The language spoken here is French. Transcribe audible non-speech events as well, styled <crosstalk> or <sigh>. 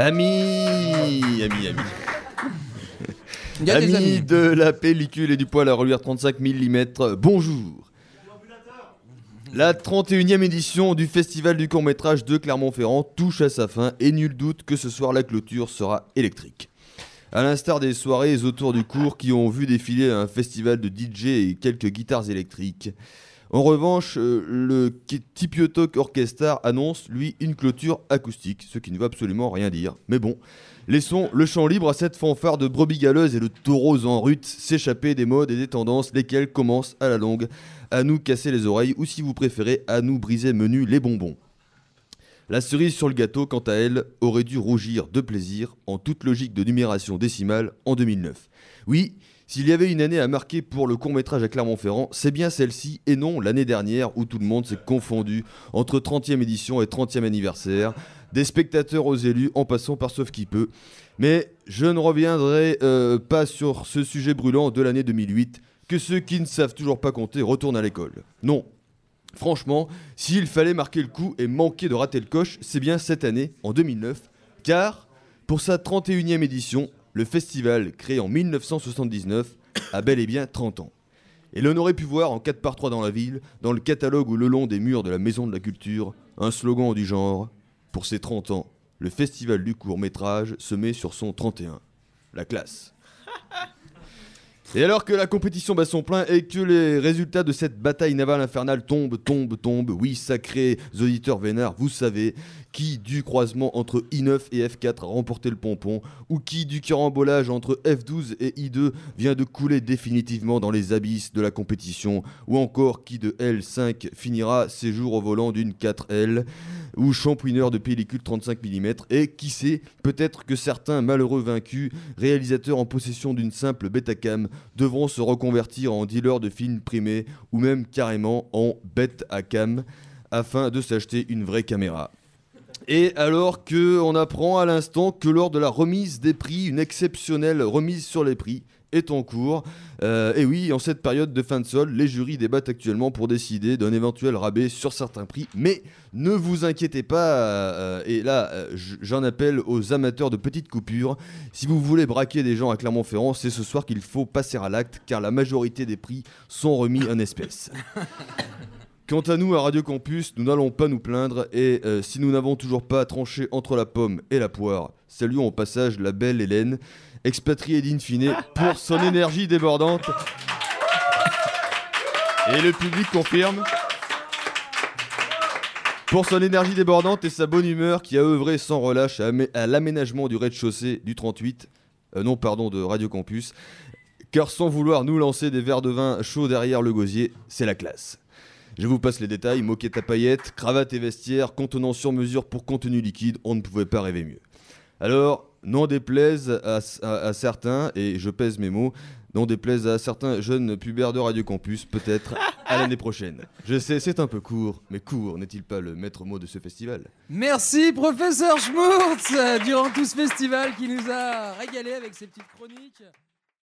Amis, amis, amis. Il y a des amis. de la pellicule et du poil à reluire 35 mm, bonjour. La 31e édition du Festival du court-métrage de Clermont-Ferrand touche à sa fin et nul doute que ce soir la clôture sera électrique. À l'instar des soirées autour du cours qui ont vu défiler un festival de DJ et quelques guitares électriques. En revanche, euh, le Tipiotok Orchestra annonce, lui, une clôture acoustique, ce qui ne veut absolument rien dire. Mais bon, laissons le champ libre à cette fanfare de brebis galeuse et de taureaux en rut s'échapper des modes et des tendances, lesquelles commencent à la longue à nous casser les oreilles ou, si vous préférez, à nous briser menu les bonbons. La cerise sur le gâteau, quant à elle, aurait dû rougir de plaisir en toute logique de numération décimale en 2009. Oui, s'il y avait une année à marquer pour le court-métrage à Clermont-Ferrand, c'est bien celle-ci et non l'année dernière où tout le monde s'est confondu entre 30e édition et 30e anniversaire, des spectateurs aux élus en passant par sauf qui peut. Mais je ne reviendrai euh, pas sur ce sujet brûlant de l'année 2008, que ceux qui ne savent toujours pas compter retournent à l'école. Non. Franchement, s'il fallait marquer le coup et manquer de rater le coche, c'est bien cette année, en 2009, car pour sa 31e édition, le festival, créé en 1979, a bel et bien 30 ans. Et l'on aurait pu voir en 4 par 3 dans la ville, dans le catalogue ou le long des murs de la Maison de la Culture, un slogan du genre Pour ses 30 ans, le festival du court métrage se met sur son 31. La classe. Et alors que la compétition bat son plein et que les résultats de cette bataille navale infernale tombent, tombent, tombent, oui, sacrés auditeurs vénards, vous savez, qui du croisement entre I9 et F4 a remporté le pompon, ou qui du carambolage entre F12 et I2 vient de couler définitivement dans les abysses de la compétition, ou encore qui de L5 finira ses jours au volant d'une 4L, ou champouineur de pellicule 35 mm, et qui sait, peut-être que certains malheureux vaincus, réalisateurs en possession d'une simple Betacam, devront se reconvertir en dealers de films primés, ou même carrément en bête à cam, afin de s'acheter une vraie caméra. Et alors que on apprend à l'instant que lors de la remise des prix, une exceptionnelle remise sur les prix est en cours. Euh, et oui, en cette période de fin de sol, les jurys débattent actuellement pour décider d'un éventuel rabais sur certains prix. Mais ne vous inquiétez pas, euh, et là euh, j'en appelle aux amateurs de petites coupures. Si vous voulez braquer des gens à Clermont-Ferrand, c'est ce soir qu'il faut passer à l'acte, car la majorité des prix sont remis en espèces. <laughs> Quant à nous, à Radio Campus, nous n'allons pas nous plaindre et euh, si nous n'avons toujours pas tranché entre la pomme et la poire, saluons au passage la belle Hélène, expatriée d'Infine, pour son énergie débordante. Et le public confirme. Pour son énergie débordante et sa bonne humeur qui a œuvré sans relâche à, l'aménagement du rez-de-chaussée du 38, euh, non pardon de Radio Campus, car sans vouloir nous lancer des verres de vin chauds derrière le gosier, c'est la classe. Je vous passe les détails, moquette à paillettes, cravate et vestiaire, contenant sur mesure pour contenu liquide, on ne pouvait pas rêver mieux. Alors, n'en déplaise à, certains, et je pèse mes mots, n'en déplaise à certains jeunes pubères de Radio Campus, peut-être à l'année prochaine. Je sais, c'est un peu court, mais court n'est-il pas le maître mot de ce festival? Merci, professeur Schmurtz, durant tout ce festival qui nous a régalé avec ses petites chroniques.